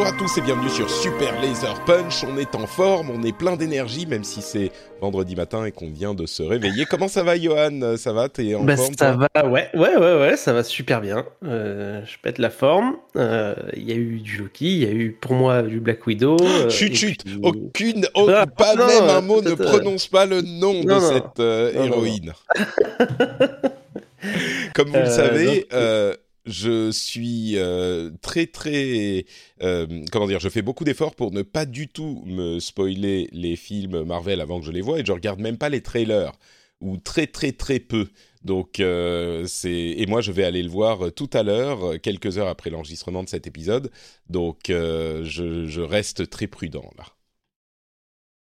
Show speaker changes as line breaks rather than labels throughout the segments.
Bonjour à tous et bienvenue sur Super Laser Punch. On est en forme, on est plein d'énergie, même si c'est vendredi matin et qu'on vient de se réveiller. Comment ça va, Johan? Ça va? T'es en
Bah,
forme
ça va, ouais, ouais, ouais, ouais, ça va super bien. Euh, je pète la forme. Euh, Il y a eu du Loki, il y a eu pour moi du Black Widow. euh,
Chut, chut
puis-
Aucune,
Ah,
pas
non,
même un
euh,
mot, ne
euh,
prononce pas le nom de
non,
cette euh, héroïne. Comme vous le
Euh,
savez,
donc,
euh, je suis euh, très très euh, comment dire, je fais beaucoup d'efforts pour ne pas du tout me spoiler les films Marvel avant que je les voie et je regarde même pas les trailers ou très très très peu. Donc euh, c'est et moi je vais aller le voir tout à l'heure, quelques heures après l'enregistrement de cet épisode. Donc je, reste très prudent là.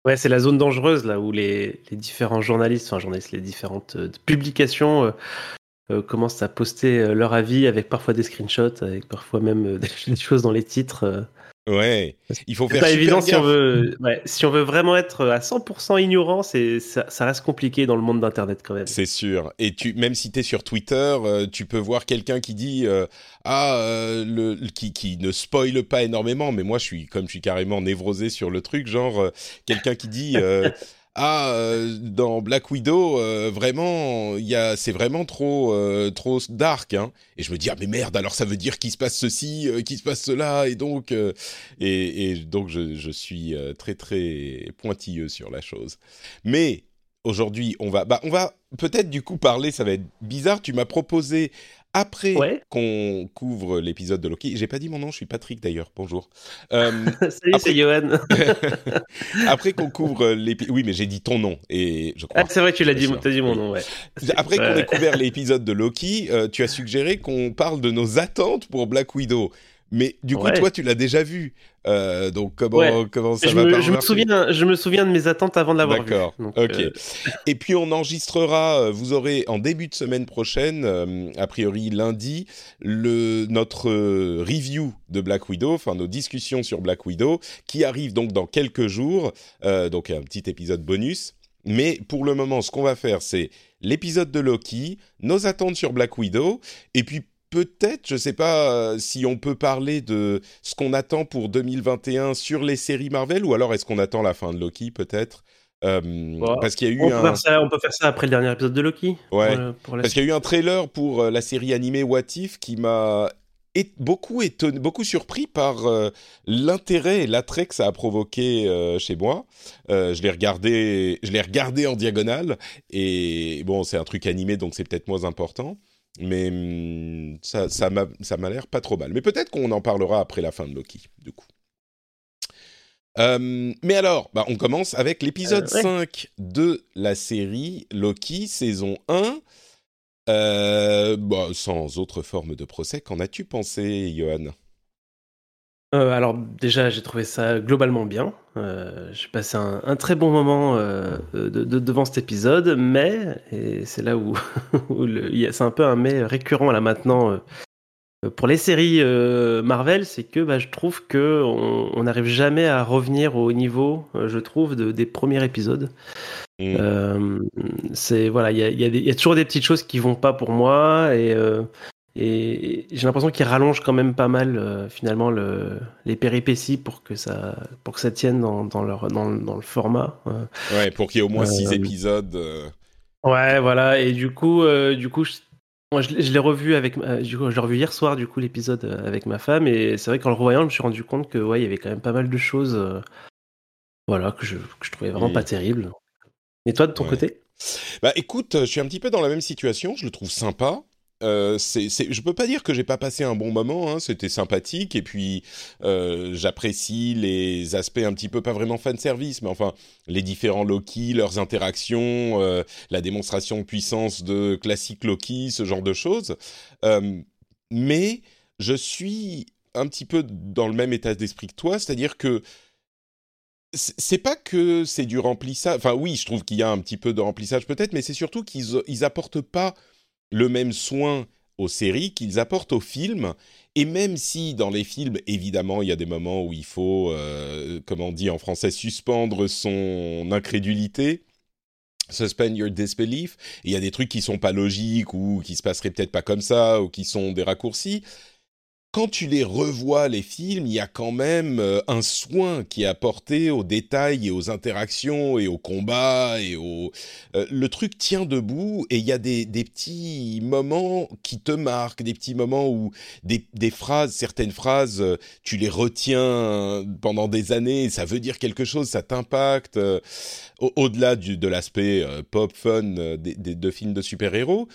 Ouais, c'est la zone dangereuse là où les, les différents journalistes, enfin journalistes, les différentes publications euh, commencent à poster euh, leur avis avec parfois des screenshots, avec parfois même euh, des, choses dans les titres.
Ouais, il faut
C'est
faire
pas
super
évident si on veut, ouais, si on veut vraiment être à 100% ignorant, c'est ça, ça reste compliqué dans le monde d'internet quand même.
C'est sûr. Et tu, même si tu es sur Twitter, euh, tu peux voir quelqu'un qui dit euh, ah euh, le, qui, qui ne spoile pas énormément, mais moi je suis comme je suis carrément névrosé sur le truc, genre quelqu'un qui dit ah euh, dans Black Widow euh, vraiment il y a c'est vraiment trop euh, trop dark hein. Et je me dis ah mais merde alors ça veut dire qu'il se passe ceci, qu'il se passe cela et donc et, donc je, je suis très très pointilleux sur la chose. Mais aujourd'hui, on va, bah, on va peut-être du coup parler. Ça va être bizarre. Tu m'as proposé après
Ouais.
qu'on couvre l'épisode de Loki. J'ai pas dit mon nom. Je suis Patrick d'ailleurs. Bonjour. Euh,
Salut,
Après-
c'est Johan.
après qu'on couvre l'épisode, oui, mais j'ai dit ton nom et je crois.
Ah, c'est vrai que tu l'as dit, t'as dit mon nom, ouais.
Après qu'on ait couvert l'épisode de Loki, euh, tu as suggéré qu'on parle de nos attentes pour Black Widow. Mais du coup,
Ouais.
toi, tu l'as déjà vu. Euh, donc comment
Ouais.
comment ça
Je
va
me, je, me souviens, je me souviens de mes attentes avant de l'avoir vu.
D'accord. Ok.
euh,
Et puis on enregistrera, euh, vous aurez en début de semaine prochaine, euh, a priori lundi, le, notre review de Black Widow, enfin nos discussions sur Black Widow, qui arrive donc dans quelques jours, donc un petit épisode bonus. Mais pour le moment, ce qu'on va faire, c'est l'épisode de Loki, nos attentes sur Black Widow, et puis peut-être, je sais pas euh, si on peut parler de ce qu'on attend pour 2021 sur les séries Marvel, ou alors est-ce qu'on attend la fin de Loki, peut-être Euh,
Bon,
Parce qu'il y a eu
on, peut
un...
faire ça, on peut faire ça après le dernier épisode de Loki.
Ouais.
pour, pour la
Parce qu'il y a eu un trailer pour euh, la série animée What If qui m'a beaucoup étonné, beaucoup surpris par euh, l'intérêt et l'attrait que ça a provoqué euh, chez moi. Euh, je l'ai regardé, je l'ai regardé en diagonale et bon, c'est un truc animé donc c'est peut-être moins important. Mais hum, ça, ça m'a, ça m'a l'air pas trop mal. Mais peut-être qu'on en parlera après la fin de Loki, du coup. Euh, mais alors, bah, on commence avec l'épisode
Euh, ouais.
5 de la série Loki, saison 1. Euh, bah, sans autre forme de procès, qu'en as-tu pensé, Johan?
Euh, alors déjà, j'ai trouvé ça globalement bien. Euh, j'ai passé un, un très bon moment euh, de- de- devant cet épisode, mais et c'est là où, où le- il y a- c'est un peu un mais récurrent là maintenant pour les séries Marvel, c'est que bah, je trouve que on n'arrive jamais à revenir au niveau, je trouve, de- des premiers épisodes.
Mm.
C'est voilà, il y a, y a y toujours des petites choses qui vont pas pour moi et, et j'ai l'impression qu'ils rallongent quand même pas mal euh, finalement le, les péripéties pour que ça pour que ça tienne dans, dans leur dans, dans le format. euh.
Ouais, pour qu'il y ait au moins 6
Euh,
épisodes.
Ouais, voilà. Et du coup, du coup, je, moi, je, l'ai- je l'ai revu avec, du coup, je l'ai revu hier soir, du coup, l'épisode avec ma femme. Et c'est vrai qu'en le revoyant, je me suis rendu compte que, ouais, il y avait quand même pas mal de choses, voilà, que je, que je trouvais vraiment pas terribles. Et toi, de ton
Ouais.
côté?
Bah écoute, je suis un petit peu dans la même situation, je le trouve sympa. Euh, c'est, je peux pas dire que j'ai pas passé un bon moment. Hein, c'était sympathique et puis euh, j'apprécie les aspects un petit peu pas vraiment fan service, mais enfin les différents Loki, leurs interactions, euh, la démonstration de puissance de classique Loki, ce genre de choses. Euh, mais je suis un petit peu dans le même état d'esprit que toi, c'est-à-dire que c'est pas que c'est du remplissage. Enfin, oui, je trouve qu'il y a un petit peu de remplissage peut-être, mais c'est surtout qu'ils ils apportent pas le même soin aux séries qu'ils apportent aux films. Et même si dans les films, évidemment, il y a des moments où il faut, euh, comme on dit en français, suspendre son incrédulité, suspend your disbelief, il y a des trucs qui sont pas logiques ou qui se passeraient peut-être pas comme ça ou qui sont des raccourcis quand tu les revois, les films, il y a quand même euh, un soin qui est apporté aux détails et aux interactions et aux combats et au... Euh, le truc tient debout et il y a des, des, petits moments qui te marquent, des petits moments où des, des phrases, certaines phrases, euh, tu les retiens pendant des années, ça veut dire quelque chose, ça t'impacte. Au-delà de l'aspect pop fun des, des, de films de super-héros,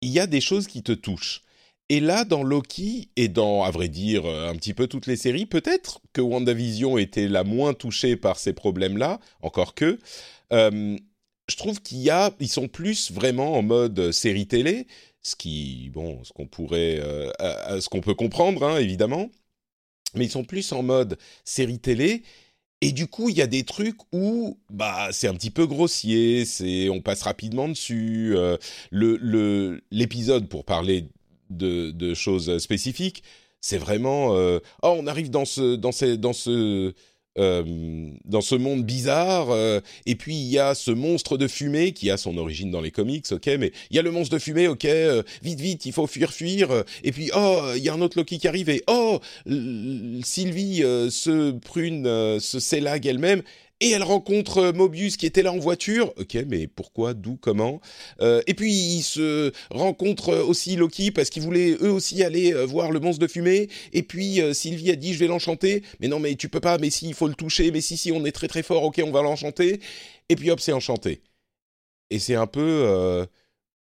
il y a des choses qui te touchent. Et là, dans Loki, et dans, à vrai dire, euh, un petit peu toutes les séries, peut-être que WandaVision était la moins touchée par ces problèmes-là, encore que, euh, je trouve qu'il sont plus vraiment en mode série télé, ce qui, bon, ce qu'on pourrait, euh, ce qu'on peut comprendre, hein, évidemment, mais ils sont plus en mode série télé. Et du coup, il y a des trucs où bah c'est un petit peu grossier, c'est on passe rapidement dessus. le l'épisode pour parler de, choses spécifiques. C'est vraiment, euh, oh, on arrive dans ce, dans dans ce, euh, dans ce monde bizarre, euh, et puis il y a ce monstre de fumée qui a son origine dans les comics, ok, mais il y a le monstre de fumée, ok, vite, vite, il faut fuir, fuir, et puis oh, il y a un autre Loki qui arrive, et oh, Sylvie se prune, se sélague elle-même, et elle rencontre euh, Mobius qui était là en voiture. Ok, mais pourquoi, d'où, comment euh, Et puis ils se rencontrent euh, aussi Loki parce qu'ils voulaient eux aussi aller voir le monstre de fumée. Et puis Sylvie a dit je vais l'enchanter. Mais non, mais tu peux pas. Mais si, il faut le toucher. Mais si, si, on est très très fort. Ok, on va l'enchanter. Et puis hop, c'est enchanté. Et c'est un peu.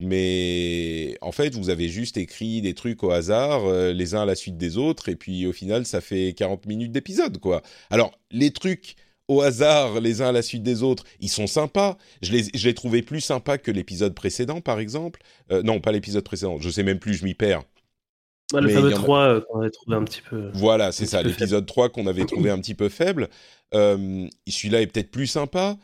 Mais en fait, vous avez juste écrit des trucs au hasard, les uns à la suite des autres, et puis au final, ça fait 40 minutes d'épisode, quoi. Alors, les trucs au hasard les uns à la suite des autres, ils sont sympas. Je les, je les trouvais plus sympas que l'épisode précédent, par exemple. Euh, non, pas l'épisode précédent, je sais même plus, je m'y perds.
le fameux 3 euh, qu'on avait trouvé un petit peu.
Voilà, c'est ça, l'épisode 3 qu'on avait trouvé un petit peu faible. Euh, celui-là est peut-être plus sympa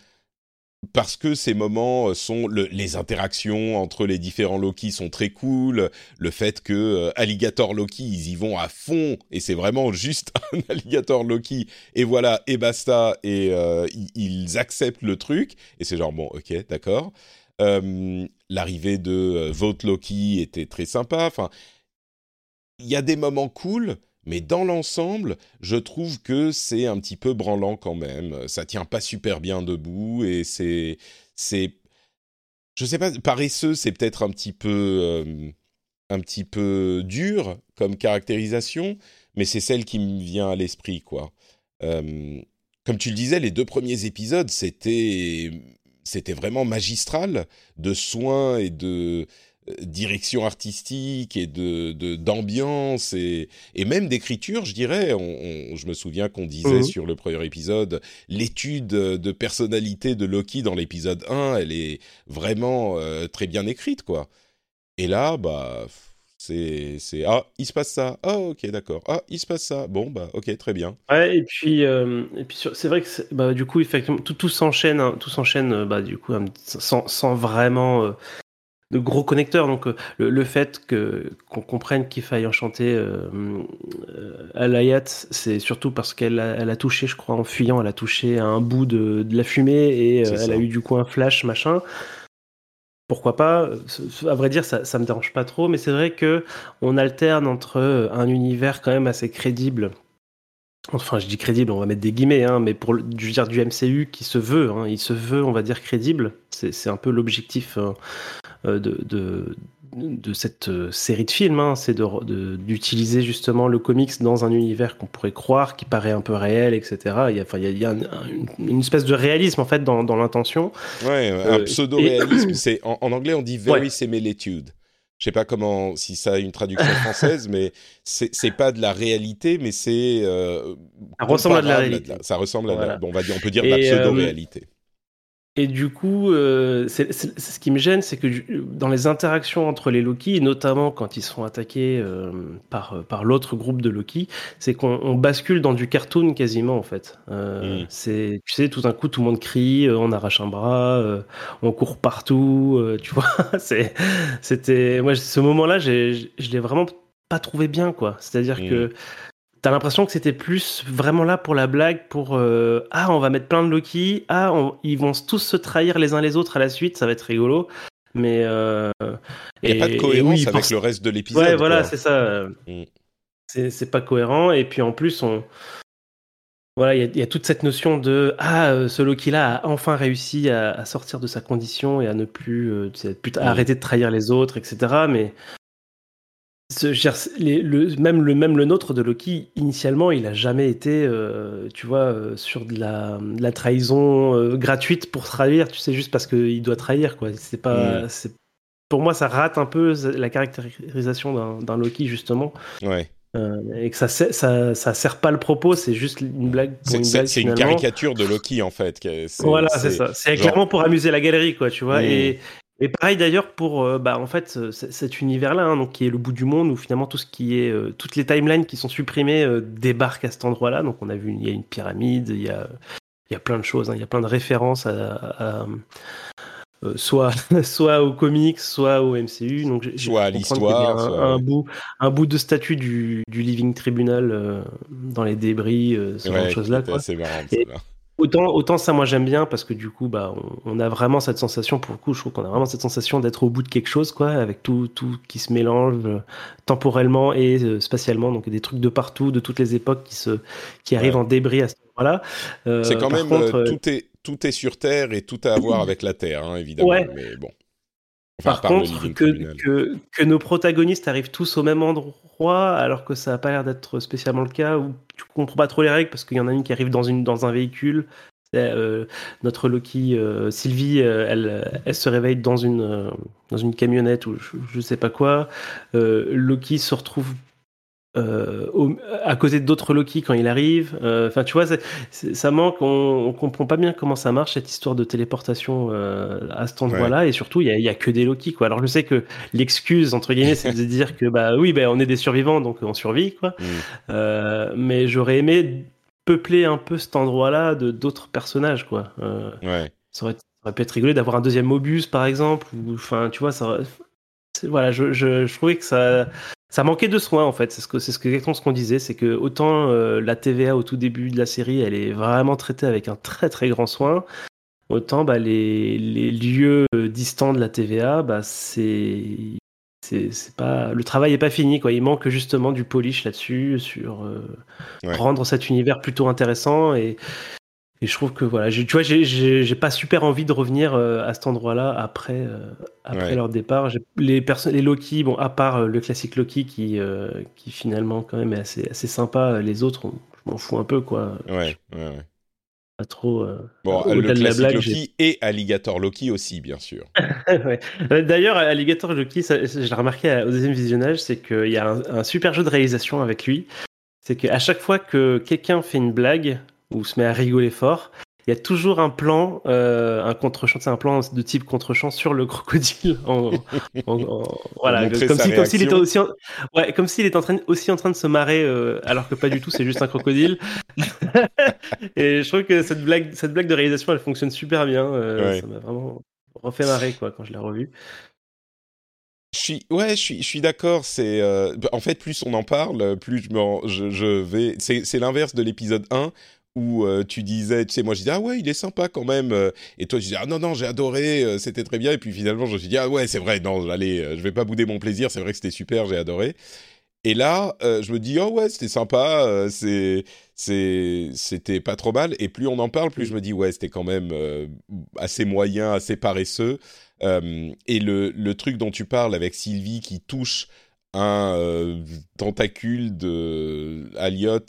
parce que ces moments euh, sont les interactions entre les différents Loki sont très cool, le fait que euh, Alligator Loki ils y vont à fond et c'est vraiment juste un Alligator Loki et voilà et basta et euh, ils acceptent le truc et c'est genre bon ok d'accord. L'arrivée de Vote Loki était très sympa enfin il y a des moments cool mais dans l'ensemble, je trouve que c'est un petit peu branlant quand même. Ça tient pas super bien debout et c'est c'est je sais pas paresseux, c'est peut-être un petit peu euh, un petit peu dur comme caractérisation, mais c'est celle qui me vient à l'esprit quoi. Euh, comme tu le disais, les deux premiers épisodes, c'était c'était vraiment magistral de soins et de direction artistique et de d'ambiance et, et même d'écriture, je dirais. On, je me souviens qu'on disait mhm. sur le premier épisode l'étude de personnalité de Loki dans l'épisode 1, elle est vraiment euh, très bien écrite, quoi. Et là, bah, c'est c'est ah, il se passe ça. Ah, ok, d'accord. Ah, il se passe ça. Bon, bah, ok, très bien.
Ouais, et puis euh, et puis c'est vrai que bah, du coup, effectivement, tout, tout s'enchaîne, hein, tout s'enchaîne, euh, bah, du coup, sans, sans vraiment de gros connecteurs. Donc euh, le, fait que qu'on comprenne qu'il faille enchanter euh, euh, Alayat, c'est surtout parce qu'elle a, elle a touché, je crois, en fuyant, elle a touché un bout de, la fumée et elle a eu du coup un flash, machin. Pourquoi pas? À vrai dire, ça, ça me dérange pas trop, mais c'est vrai que on alterne entre un univers quand même assez crédible enfin je dis crédible, on va mettre des guillemets, hein, mais pour dire du MCU qui se veut, hein, il se veut, on va dire crédible. C'est un peu l'objectif euh, de, de, de, cette euh, série de films, hein, c'est d'utiliser justement le comics dans un univers qu'on pourrait croire, qui paraît un peu réel, etc. Il y a, enfin, il y a, une, espèce de réalisme en fait dans, dans l'intention.
Ouais, un euh, pseudo-réalisme. en, anglais on dit very similitude. je sais pas comment, si ça a une traduction française, mais c'est pas de la réalité, mais c'est. Euh,
ça ressemble à de la réalité.
ça ressemble à, la, bon, on va dire, on peut dire de la pseudo-réalité.
Et du coup, euh, ce qui me gêne, c'est que dans les interactions entre les Loki, notamment quand ils sont attaqués euh, par, par l'autre groupe de Loki, c'est qu'on bascule dans du cartoon quasiment en fait. Euh, mm. C'est, tu sais, tout d'un coup, tout le monde crie, on arrache un bras, on court partout, tu vois. c'était, moi, ce moment-là, je l'ai vraiment pas trouvé bien, quoi. C'est-à-dire mm. que T'as l'impression que c'était plus vraiment là pour la blague, pour euh, ah on va mettre plein de Loki, ah ils vont tous se trahir les uns les autres à la suite, ça va être rigolo. Mais
euh, il n'y a pas de cohérence avec le reste de l'épisode.
Ouais, voilà, c'est ça. Mm. C'est pas cohérent. Et puis en plus, on voilà, il y, a toute cette notion de ah euh, ce Loki là a enfin réussi à, sortir de sa condition et à ne plus, euh, mm. arrêter de trahir les autres, etc. Mais le, même, le, même le nôtre de Loki, initialement, il a jamais été, euh, tu vois, euh, sur de la, la trahison euh, gratuite pour trahir, tu sais, juste parce qu'il doit trahir, quoi. C'est pas, mm. c'est, pour moi, ça rate un peu la caractérisation d'un, Loki, justement.
Ouais.
et que ça, ça, ça sert pas le propos, c'est juste une blague.
c'est, une, caricature de Loki, en fait.
voilà, c'est, ça. C'est clairement pour amuser la galerie, quoi, tu vois. Mm. Et, et pareil d'ailleurs pour euh, bah, en fait cet univers-là, hein, donc qui est le bout du monde où finalement tout ce qui est euh, toutes les timelines qui sont supprimées euh, débarquent à cet endroit-là. Donc on a vu il y a une pyramide, il y a il y a plein de choses, hein, il y a plein de références à, soit soit aux comics, soit au MCU. Donc
soit à l'histoire,
un, bout un bout de statue du, du Living Tribunal dans les débris, ce genre de choses là.
Marrant.
Autant, autant ça, moi j'aime bien parce que du coup, bah, on, a vraiment cette sensation, pour le coup, je trouve qu'on a vraiment cette sensation d'être au bout de quelque chose, quoi, avec tout, tout qui se mélange euh, temporellement et euh, spatialement, donc des trucs de partout, de toutes les époques qui, se, qui arrivent en débris à ce moment-là.
Euh, C'est quand même, tout, est, tout est sur Terre et tout a à voir avec la Terre, hein, évidemment, mais bon.
Par contre, que, que, que, nos protagonistes arrivent tous au même endroit, alors que ça n'a pas l'air d'être spécialement le cas, ou tu comprends pas trop les règles, parce qu'il y en a une qui arrive dans, une, dans un véhicule. Euh, notre Loki, euh, Sylvie, euh, elle, elle se réveille dans une, dans une camionnette ou je, ne sais pas quoi. Loki se retrouve euh, à côté d'autres Loki quand il arrive. Euh, enfin, tu vois, ça manque. On, on, comprend pas bien comment ça marche cette histoire de téléportation euh, à cet endroit-là. Et surtout, il y a, y a, que des Loki, quoi. Alors, je sais que l'excuse entre guillemets, c'est de dire que bah oui, bah, on est des survivants, donc on survit, quoi. Mm. mais j'aurais aimé peupler un peu cet endroit-là de d'autres personnages, quoi.
ouais.
Ça aurait, ça aurait, pu être rigolo d'avoir un deuxième Mobius, par exemple. Enfin, tu vois, ça. Voilà, je, je, je trouvais que ça ça manquait de soins en fait. C'est ce que c'est ce que exactement ce qu'on disait, c'est que autant euh, la TVA au tout début de la série, elle est vraiment traitée avec un très très grand soin, autant bah, les, les lieux euh, distants de la TVA, bah c'est c'est pas le travail est pas fini quoi. Il manque justement du polish là-dessus sur euh, rendre cet univers plutôt intéressant et et je trouve que voilà, tu vois, j'ai pas super envie de revenir euh, à cet endroit-là après, euh, après leur départ. Les personnes, les Loki, bon, à part euh, le classique Loki qui, qui finalement quand même est assez, assez sympa. Les autres, je m'en fous un peu quoi.
Ouais, ouais,
Pas trop.
bon, le classique blague, Loki et Alligator Loki aussi, bien sûr.
D'ailleurs, Alligator Loki, j'ai remarqué au deuxième visionnage, c'est qu'il y a un, un super jeu de réalisation avec lui. C'est qu'à chaque fois que quelqu'un fait une blague, ou se met à rigoler fort, il y a toujours un plan, euh, un contre-champ, c'est un plan de type contre-champ sur le crocodile. En, voilà, comme s'il était aussi, en, ouais, comme s'il était en train, aussi en train de se marrer, euh, alors que pas du tout, c'est juste un crocodile. et je trouve que cette blague, cette blague de réalisation, elle fonctionne super bien. Euh, ça m'a vraiment refait marrer quoi quand je l'ai revu.
Je suis, ouais, je suis, je suis d'accord. C'est, en fait, plus on en parle, plus je, je, je vais. C'est l'inverse de l'épisode 1 où euh, tu disais, tu sais, moi je disais ah ouais, il est sympa quand même, euh, et toi tu disais ah non non, j'ai adoré, euh, c'était très bien, et puis finalement je me suis dit ah ouais, c'est vrai, non, allez, je vais pas bouder mon plaisir, c'est vrai que c'était super, j'ai adoré. Et là, je me dis oh ouais, c'était sympa, c'est c'était pas trop mal, et plus on en parle, plus je me dis ouais, c'était quand même assez moyen, assez paresseux. et le le truc dont tu parles avec Sylvie qui touche un tentacule de Aliot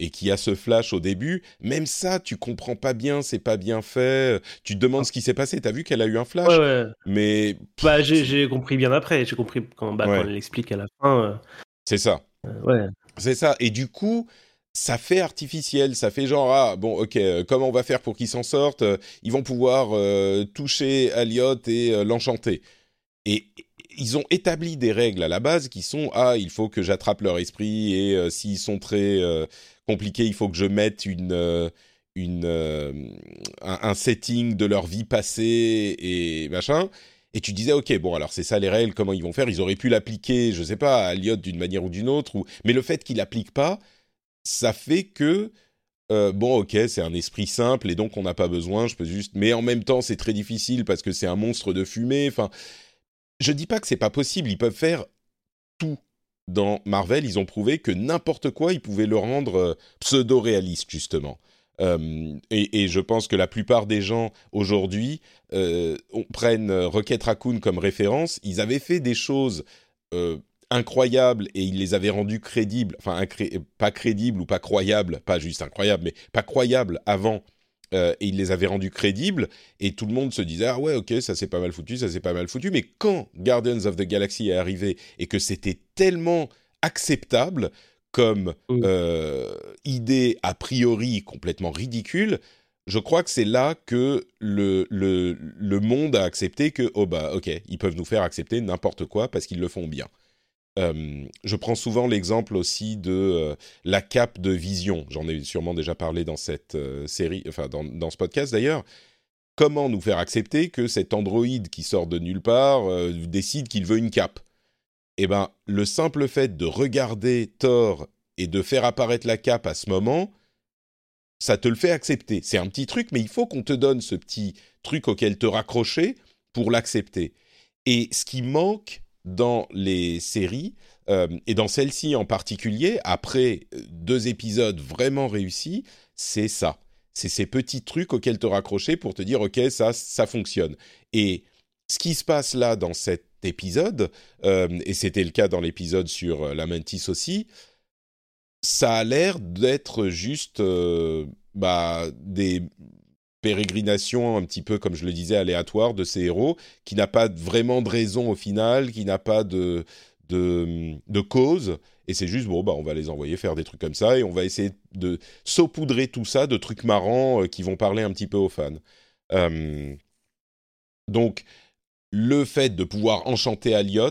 et qui a ce flash au début, même ça, tu comprends pas bien, c'est pas bien fait. Tu te demandes ce qui s'est passé. T'as vu qu'elle a eu un flash,
Ouais, ouais.
mais
Bah, j'ai compris bien après. J'ai compris quand, bah,
Ouais.
quand elle l'explique à la fin.
c'est ça.
euh, euh, ouais.
C'est ça. Et du coup, ça fait artificiel. Ça fait genre, ah, bon, ok, euh, comment on va faire pour qu'ils s'en sortent? Euh, Ils vont pouvoir euh, toucher Elliot et euh, l'enchanter. Et ils ont établi des règles à la base qui sont, ah, il faut que j'attrape leur esprit et euh, s'ils sont très euh, compliqués, il faut que je mette une... euh, une, un, setting de leur vie passée et machin. Et tu disais, ok, bon, alors c'est ça les règles, comment ils vont faire? Ils auraient pu l'appliquer, je sais pas, à Elliot d'une manière ou d'une autre. Ou... Mais le fait qu'ils l'appliquent pas, ça fait que, bon, ok, c'est un esprit simple et donc on n'a pas besoin, je peux juste. Mais en même temps, c'est très difficile parce que c'est un monstre de fumée. Enfin, je dis pas que c'est pas possible, ils peuvent faire tout. Dans Marvel, ils ont prouvé que n'importe quoi, ils pouvaient le rendre euh, pseudo-réaliste, justement. Euh, et, je pense que la plupart des gens aujourd'hui euh, prennent Rocket Raccoon comme référence. Ils avaient fait des choses incroyables et ils les avaient rendues crédibles, enfin pas crédibles ou pas croyables, pas juste incroyables, mais pas croyables avant. Euh, et ils les avaient rendues crédibles et tout le monde se disait ah ouais ok ça c'est pas mal foutu ça c'est pas mal foutu mais quand Guardians of the Galaxy est arrivé et que c'était tellement acceptable comme
Mm.
euh, idée a priori complètement ridicule, je crois que c'est là que le, le, le monde a accepté que, oh bah ok, ils peuvent nous faire accepter n'importe quoi parce qu'ils le font bien. Euh, je prends souvent l'exemple aussi de euh, la cape de Vision. J'en ai sûrement déjà parlé dans cette euh, série, enfin dans, ce podcast d'ailleurs. Comment nous faire accepter que cet androïde qui sort de nulle part décide qu'il veut une cape? Eh ben, le simple fait de regarder Thor et de faire apparaître la cape à ce moment, ça te le fait accepter. C'est un petit truc, mais il faut qu'on te donne ce petit truc auquel te raccrocher pour l'accepter. Et ce qui manque dans les séries, euh, et dans celle-ci en particulier, après euh, deux épisodes vraiment réussis, c'est ça. C'est ces petits trucs auxquels te raccrocher pour te dire, OK, ça, ça fonctionne. Et ce qui se passe là dans cet épisode, euh, et c'était le cas dans l'épisode sur la Mantis aussi, ça a l'air d'être juste bah, des pérégrinations un petit peu, comme je le disais, aléatoires de ces héros, qui n'a pas vraiment de raison au final, qui n'a pas de, de, cause, et c'est juste, bon, bah, on va les envoyer faire des trucs comme ça, et on va essayer de saupoudrer tout ça de trucs marrants euh, qui vont parler un petit peu aux fans. Euh, donc, le fait de pouvoir enchanter Elliot,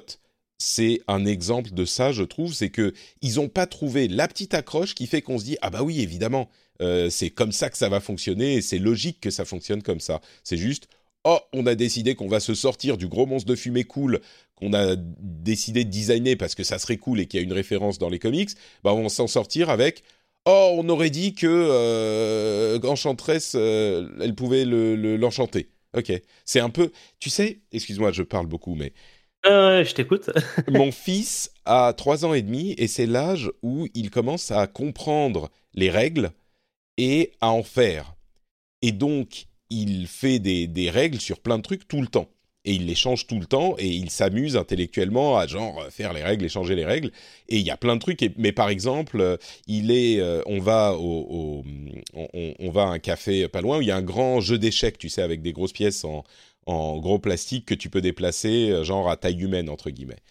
c'est un exemple de ça, je trouve, c'est que ils n'ont pas trouvé la petite accroche qui fait qu'on se dit ah bah oui évidemment euh, c'est comme ça que ça va fonctionner et c'est logique que ça fonctionne comme ça. C'est juste oh on a décidé qu'on va se sortir du gros monstre de fumée cool qu'on a décidé de designer parce que ça serait cool et qu'il y a une référence dans les comics, bah on va s'en sortir avec oh on aurait dit que euh, Enchantress euh, elle pouvait le- le- l'enchanter. ok, c'est un peu tu sais excuse-moi je parle beaucoup mais
ouais, je t'écoute.
mon fils a trois ans et demi et c'est l'âge où il commence à comprendre les règles et à en faire. Et donc, il fait des, règles sur plein de trucs tout le temps. Et il les change tout le temps et il s'amuse intellectuellement à genre faire les règles et changer les règles. Et il y a plein de trucs. Mais par exemple, euh, il est, euh, on va au, on, va à un café pas loin où il y a un grand jeu d'échecs, tu sais, avec des grosses pièces en, en gros plastique que tu peux déplacer, euh, genre à taille humaine entre guillemets.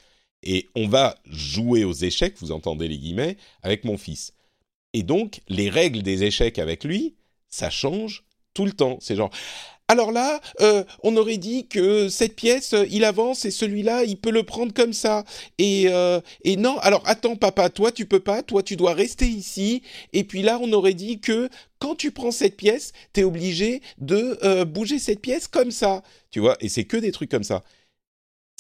Et on va jouer aux échecs, vous entendez les guillemets, avec mon fils. Et donc, les règles des échecs avec lui, ça change tout le temps. C'est genre, alors là, euh, on aurait dit que cette pièce, euh, il avance et celui-là, il peut le prendre comme ça. Et, euh, et non, alors attends, papa, toi, tu peux pas, toi, tu dois rester ici. Et puis là, on aurait dit que quand tu prends cette pièce, t'es obligé de bouger cette pièce comme ça. Tu vois, et c'est que des trucs comme ça.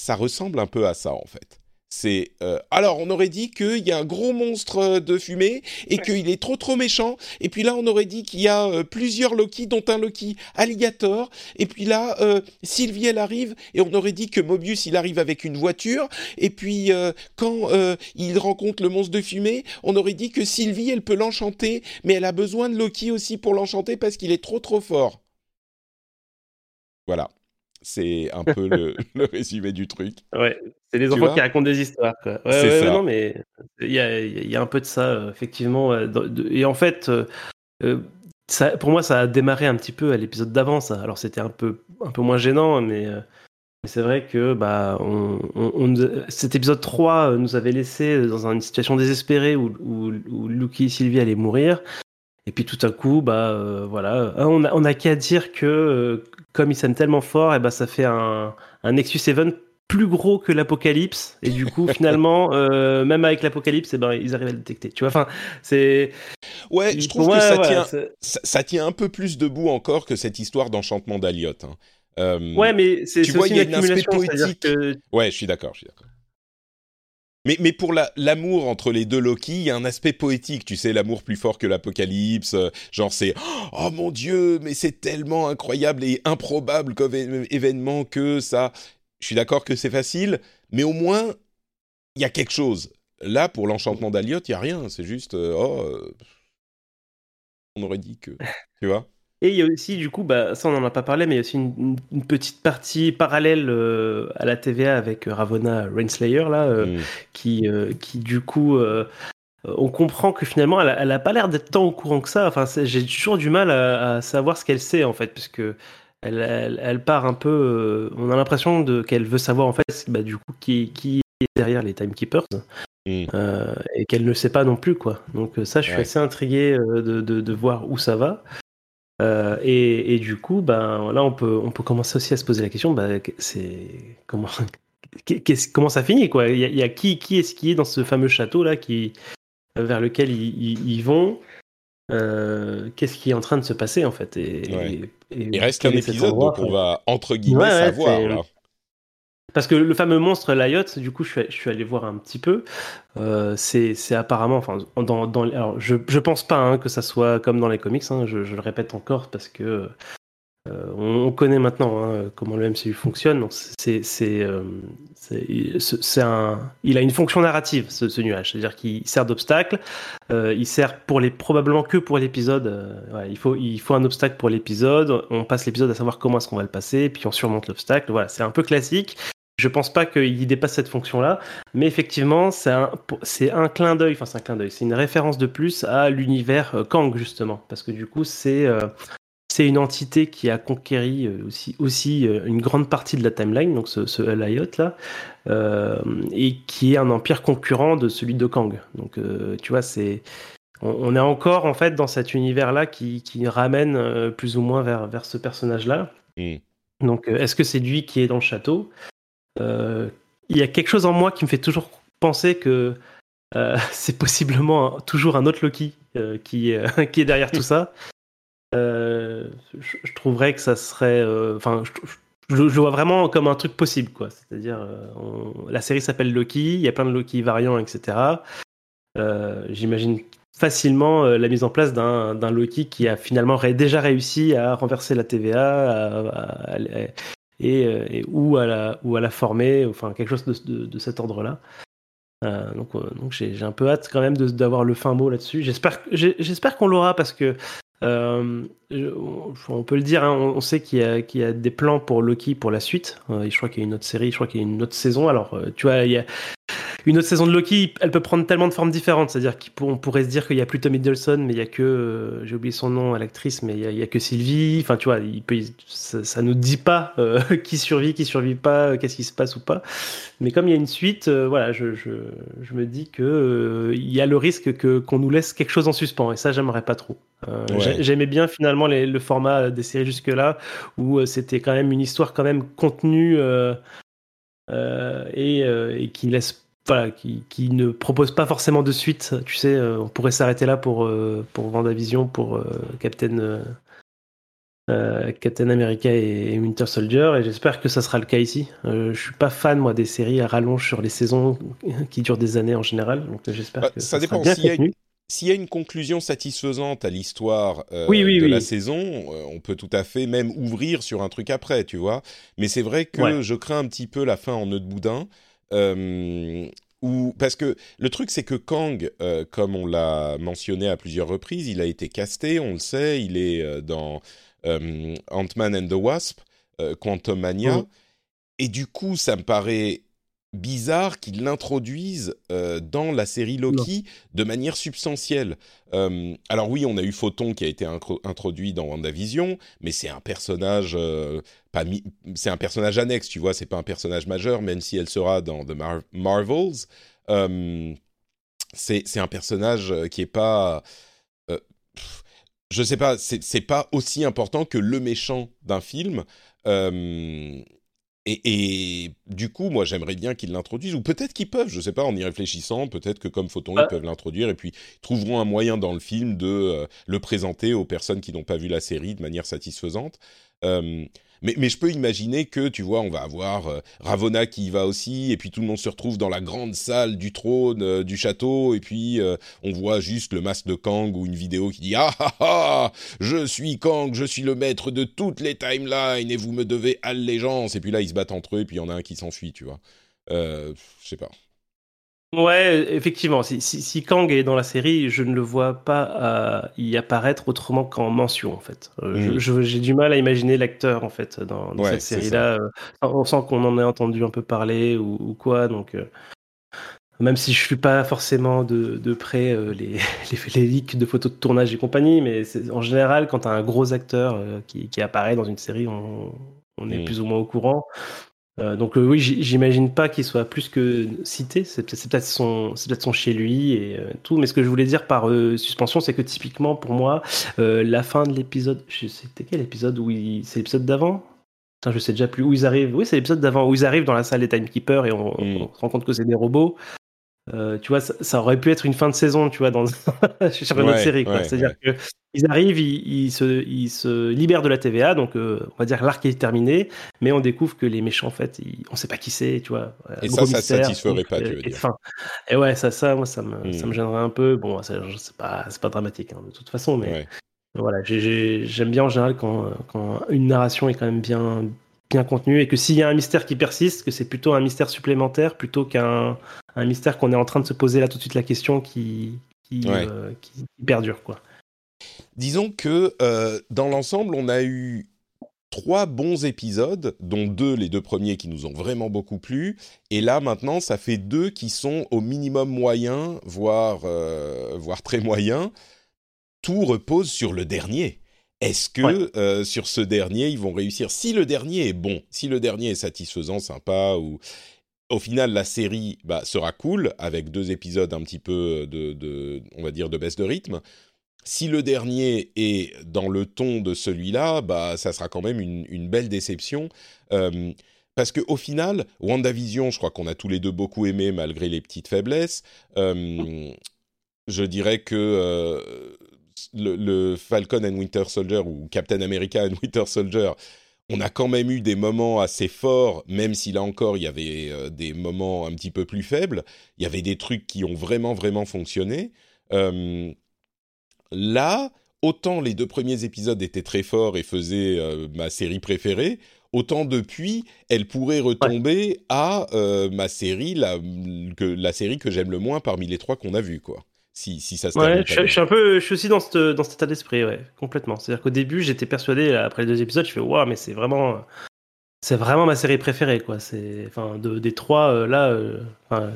Ça ressemble un peu à ça, en fait. C'est euh, alors on aurait dit qu'il y a un gros monstre euh, de fumée et qu'il est trop trop méchant. Et puis là on aurait dit qu'il y a euh, plusieurs Loki dont un Loki alligator. Et puis là euh, Sylvie elle arrive et on aurait dit que Mobius il arrive avec une voiture. Et puis euh, quand euh, il rencontre le monstre de fumée on aurait dit que Sylvie elle peut l'enchanter. Mais elle a besoin de Loki aussi pour l'enchanter parce qu'il est trop trop fort. Voilà, c'est un peu le, le résumé du truc.
Ouais, C'est
Tu
enfants qui racontent des histoires, quoi. Ouais,
C'est
ouais, non, mais il y a, il y a un peu de ça, euh, effectivement. euh, de- Et en fait, euh, euh, ça, pour moi, ça a démarré un petit peu à l'épisode d'avant, ça. Alors, c'était un peu, un peu moins gênant, mais, euh, mais c'est vrai que bah, on, on- cet épisode 3 euh, nous avait laissé dans une situation désespérée où, où, où Lucky et Sylvie allaient mourir. Et puis tout à coup, bah voilà, Hein, on a, on a qu'à dire que comme ils s'aiment tellement fort, et bah ça fait un, un Nexus Event plus gros que l'Apocalypse. Et du coup, finalement, euh, même avec l'Apocalypse, et ben ils arrivent à le détecter. Tu vois, enfin, c'est.
Ouais, je trouve que ça tient, ça, ça tient un peu plus debout encore que cette histoire d'enchantement d'Aliot. hein. Euh,
Ouais, mais c'est
Tu vois, il y a
une accumulation.
Poétique.
que
Ouais, je suis d'accord, je suis d'accord. Mais, mais pour la- l'amour entre les deux Loki, il y a un aspect poétique, tu sais, l'amour plus fort que l'apocalypse. euh, Genre, c'est Oh mon Dieu, mais c'est tellement incroyable et improbable comme événement que ça. Je suis d'accord que c'est facile, mais au moins, il y a quelque chose. Là, pour l'enchantement d'Aliot, il n'y a rien. C'est juste euh, Oh. euh, on aurait dit que. Tu vois
Et il y a aussi, du coup, bah, ça on n'en a pas parlé, mais il y a aussi une, petite partie parallèle euh, à la TVA avec Ravonna Rainslayer, là, euh,
Mm.
qui, qui du coup, on comprend que finalement, elle a, elle a pas l'air d'être tant au courant que ça. Enfin, j'ai toujours du mal à, à savoir ce qu'elle sait, en fait, puisque elle, elle, elle part un peu. euh, on a l'impression de qu'elle veut savoir, en fait, bah, du coup, qui, qui est derrière les Timekeepers.
Mm.
euh, et qu'elle ne sait pas non plus, quoi. Donc, euh, ça, je suis assez intrigué de, de, de voir où ça va. Euh, et, et du coup, ben là, on peut, on peut commencer aussi à se poser la question, bah, c'est comment, comment ça finit quoi? Il y y a qui, qui est-ce qui est dans ce fameux château là, qui vers lequel ils, ils- ils vont? Euh, Qu'est-ce qui est en train de se passer en fait? Et,
Ouais.
et- et
Il reste un épisode,
endroit,
donc on va entre guillemets
Ouais,
savoir. là.
Parce que le fameux monstre Lyot, du coup, je suis, je suis allé voir un petit peu. Euh, c'est apparemment, enfin, dans, dans, alors, je, je pense pas hein, que ça soit comme dans les comics. hein, je, je le répète encore parce que on, on connaît maintenant hein, comment le MCU fonctionne. Euh, il a une fonction narrative ce, nuage, c'est-à-dire qu'il sert d'obstacle. Euh, il sert pour les probablement que pour l'épisode. euh, il faut il faut un obstacle pour l'épisode. On passe l'épisode à savoir comment est-ce qu'on va le passer, puis on surmonte l'obstacle. Voilà, c'est un peu classique. Je pense pas qu'il dépasse cette fonction-là, mais effectivement, c'est un, un clin d'œil, enfin c'est un clin d'œil, c'est une référence de plus à l'univers euh, Kang justement, parce que du coup c'est euh, c'est une entité qui a conquéri euh, aussi aussi euh, une grande partie de la timeline, donc ce, ce Elliot là, euh, et qui est un empire concurrent de celui de Kang. Donc euh, tu vois, c'est on, on est encore en fait dans cet univers-là qui, qui ramène euh, plus ou moins vers vers ce personnage-là.
Mm.
Donc est-ce que c'est lui qui est dans le château? Il y a quelque chose en moi qui me fait toujours penser que c'est possiblement un- toujours un autre Loki qui, qui est derrière tout ça. Euh, je, trouverais que ça serait. euh, Enfin, je, vois vraiment comme un truc possible, quoi. C'est-à-dire, euh, la série s'appelle Loki, il y a plein de Loki variants, etc. J'imagine facilement la mise en place d'un Loki qui a finalement déjà réussi à renverser la TVA et, ou à la former, enfin quelque chose de, cet ordre-là. Donc j'ai un peu hâte quand même d'avoir le fin mot là-dessus. J'espère qu'on l'aura parce que euh, on, peut le dire, hein, on, sait qu'il y, y a des plans pour Loki pour la suite. Euh, je crois qu'il y a une autre série, je crois qu'il y a une autre saison. Alors euh, tu vois, il y a une autre saison de Loki, elle peut prendre tellement de formes différentes. C'est-à-dire qu'on pourrait se dire qu'il y a plus Tom Hiddleston, mais il y a que, euh, j'ai oublié son nom à l'actrice, mais il y, a, que Sylvie. Enfin, tu vois, il peut, ça, ça nous dit pas euh, qui survit, qui survit pas, euh, qu'est-ce qui se passe ou pas. Mais comme il y a une suite, voilà, je, je, je me dis que il y a le risque que qu'on nous laisse quelque chose en suspens, et ça, j'aimerais pas trop.
Ouais.
J'aimais bien finalement les- le format des séries jusque-là, où c'était quand même une histoire quand même contenue euh, et, euh, et qui laisse voilà, qui, qui ne propose pas forcément de suite. Tu sais, euh, on pourrait s'arrêter là pour, euh, pour Vendavision, pour euh, Captain, euh, Captain America et, et Winter Soldier, et j'espère que ça sera le cas ici. Je suis pas fan, moi, des séries à rallonge sur les saisons qui durent des années en général, donc j'espère
Bah,
que
ça
ça,
dépend. S'il y. S'il y a une conclusion satisfaisante à l'histoire
Oui, oui,
de
oui.
la saison, on peut tout à fait même ouvrir sur un truc après, tu vois. Mais c'est vrai que
Ouais.
je crains un petit peu la fin en nœud de boudin. Euh, ou parce que le truc c'est que Kang, euh, comme on l'a mentionné à plusieurs reprises, il a été casté, on le sait, il est euh, dans euh, Ant-Man and the Wasp, Quantum Mania,
Mhm.
et du coup ça me paraît bizarre qu'ils l'introduisent euh, dans la série Loki de manière substantielle. Euh, alors oui, on a eu Photon qui a été introduit dans WandaVision, mais c'est un personnage euh, pas c'est un personnage annexe, tu vois, c'est pas un personnage majeur, même si elle sera dans The Marvels. c'est un personnage qui est pas je sais pas, c'est pas aussi important que le méchant d'un film. Et, du coup, moi, j'aimerais bien qu'ils l'introduisent, ou peut-être qu'ils peuvent, je sais pas, en y réfléchissant, peut-être que comme Photon, ils peuvent l'introduire, et puis trouveront un moyen dans le film de euh, le présenter aux personnes qui n'ont pas vu la série de manière satisfaisante. Euh, mais, je peux imaginer que, tu vois, on va avoir euh, Ravonna qui y va aussi, et puis tout le monde se retrouve dans la grande salle du trône euh, du château, et puis euh, on voit juste le masque de Kang ou une vidéo qui dit ah ah ah, je suis Kang, je suis le maître de toutes les timelines, et vous me devez allégeance. Et puis là, ils se battent entre eux, et puis il y en a un qui s'enfuit, tu vois. je sais pas.
Ouais, effectivement. Si, si, Kang est dans la série, je ne le vois pas euh, y apparaître autrement qu'en mention, en fait. Euh, mm. J'ai du mal à imaginer l'acteur, en fait, dans, cette série-là. Euh, on sent qu'on en a entendu un peu parler ou, quoi, donc. même si je suis pas forcément de, de près les, les, les, leaks de photos de tournage et compagnie, mais en général, quand tu as un gros acteur qui, qui, apparaît dans une série, on, on est mm. plus ou moins au courant. Euh, donc euh, oui, j'imagine pas qu'il soit plus que cité. C'est peut-être son, c'est peut-être son chez lui et euh, tout. Mais ce que je voulais dire par suspension, c'est que typiquement pour moi, la fin de l'épisode, je sais c'était quel épisode où c'est l'épisode d'avant? Putain, je sais déjà plus où ils arrivent. Oui, c'est l'épisode d'avant où ils arrivent dans la salle des timekeepers et on, mm. on se rend compte que c'est des robots. Euh, tu vois, ça, aurait pu être une fin de saison, tu vois, dans sur une autre série. C'est-à-dire qu'ils arrivent, ils, se, ils, se, libèrent de la TVA, donc euh, on va dire l'arc est terminé, mais on découvre que les méchants, en fait, on ne sait pas qui c'est, tu vois.
Et ça, ça satisferait pas, tu veux dire.
Et ouais, ça, ça, moi, ça me, ça me hmm. gênerait un peu. Bon, c'est pas, pas dramatique, hein, de toute façon, mais voilà, j'aime bien en général quand, quand une narration est quand même bien bien contenu et que s'il y a un mystère qui persiste, que c'est plutôt un mystère supplémentaire plutôt qu'un un mystère qu'on est en train de se poser là tout de suite la question qui, qui, euh, perdure. Quoi.
Disons que euh, dans l'ensemble, on a eu trois bons épisodes, dont deux, les deux premiers qui nous ont vraiment beaucoup plu. Et là, maintenant, ça fait deux qui sont au minimum moyens, voire, euh, voire très moyens. Tout repose sur le dernier. Est-ce que euh, sur ce dernier, ils vont réussir? Si le dernier est bon, si le dernier est satisfaisant, sympa, ou au final la série bah, sera cool avec deux épisodes un petit peu de, on va dire, de baisse de rythme. Si le dernier est dans le ton de celui-là, bah ça sera quand même une, belle déception. Euh, parce que au final, WandaVision, je crois qu'on a tous les deux beaucoup aimé malgré les petites faiblesses. Euh, je dirais que le, Falcon and Winter Soldier ou Captain America and Winter Soldier, on a quand même eu des moments assez forts, même si là encore il y avait euh, des moments un petit peu plus faibles. Il y avait des trucs qui ont vraiment vraiment fonctionné. Euh, là, autant les deux premiers épisodes étaient très forts et faisaient euh, ma série préférée, autant depuis, elle pourrait retomber à ma série, la, que, la série que j'aime le moins parmi les trois qu'on a vues, quoi si, si ça se
ouais, je, suis un peu, je suis aussi dans, dans cet état d'esprit, ouais, complètement. C'est-à-dire qu'au début, j'étais persuadé, après les deux épisodes, je fais, waouh, mais c'est vraiment, c'est vraiment ma série préférée, quoi. C'est, enfin, de, des trois, euh, là, euh,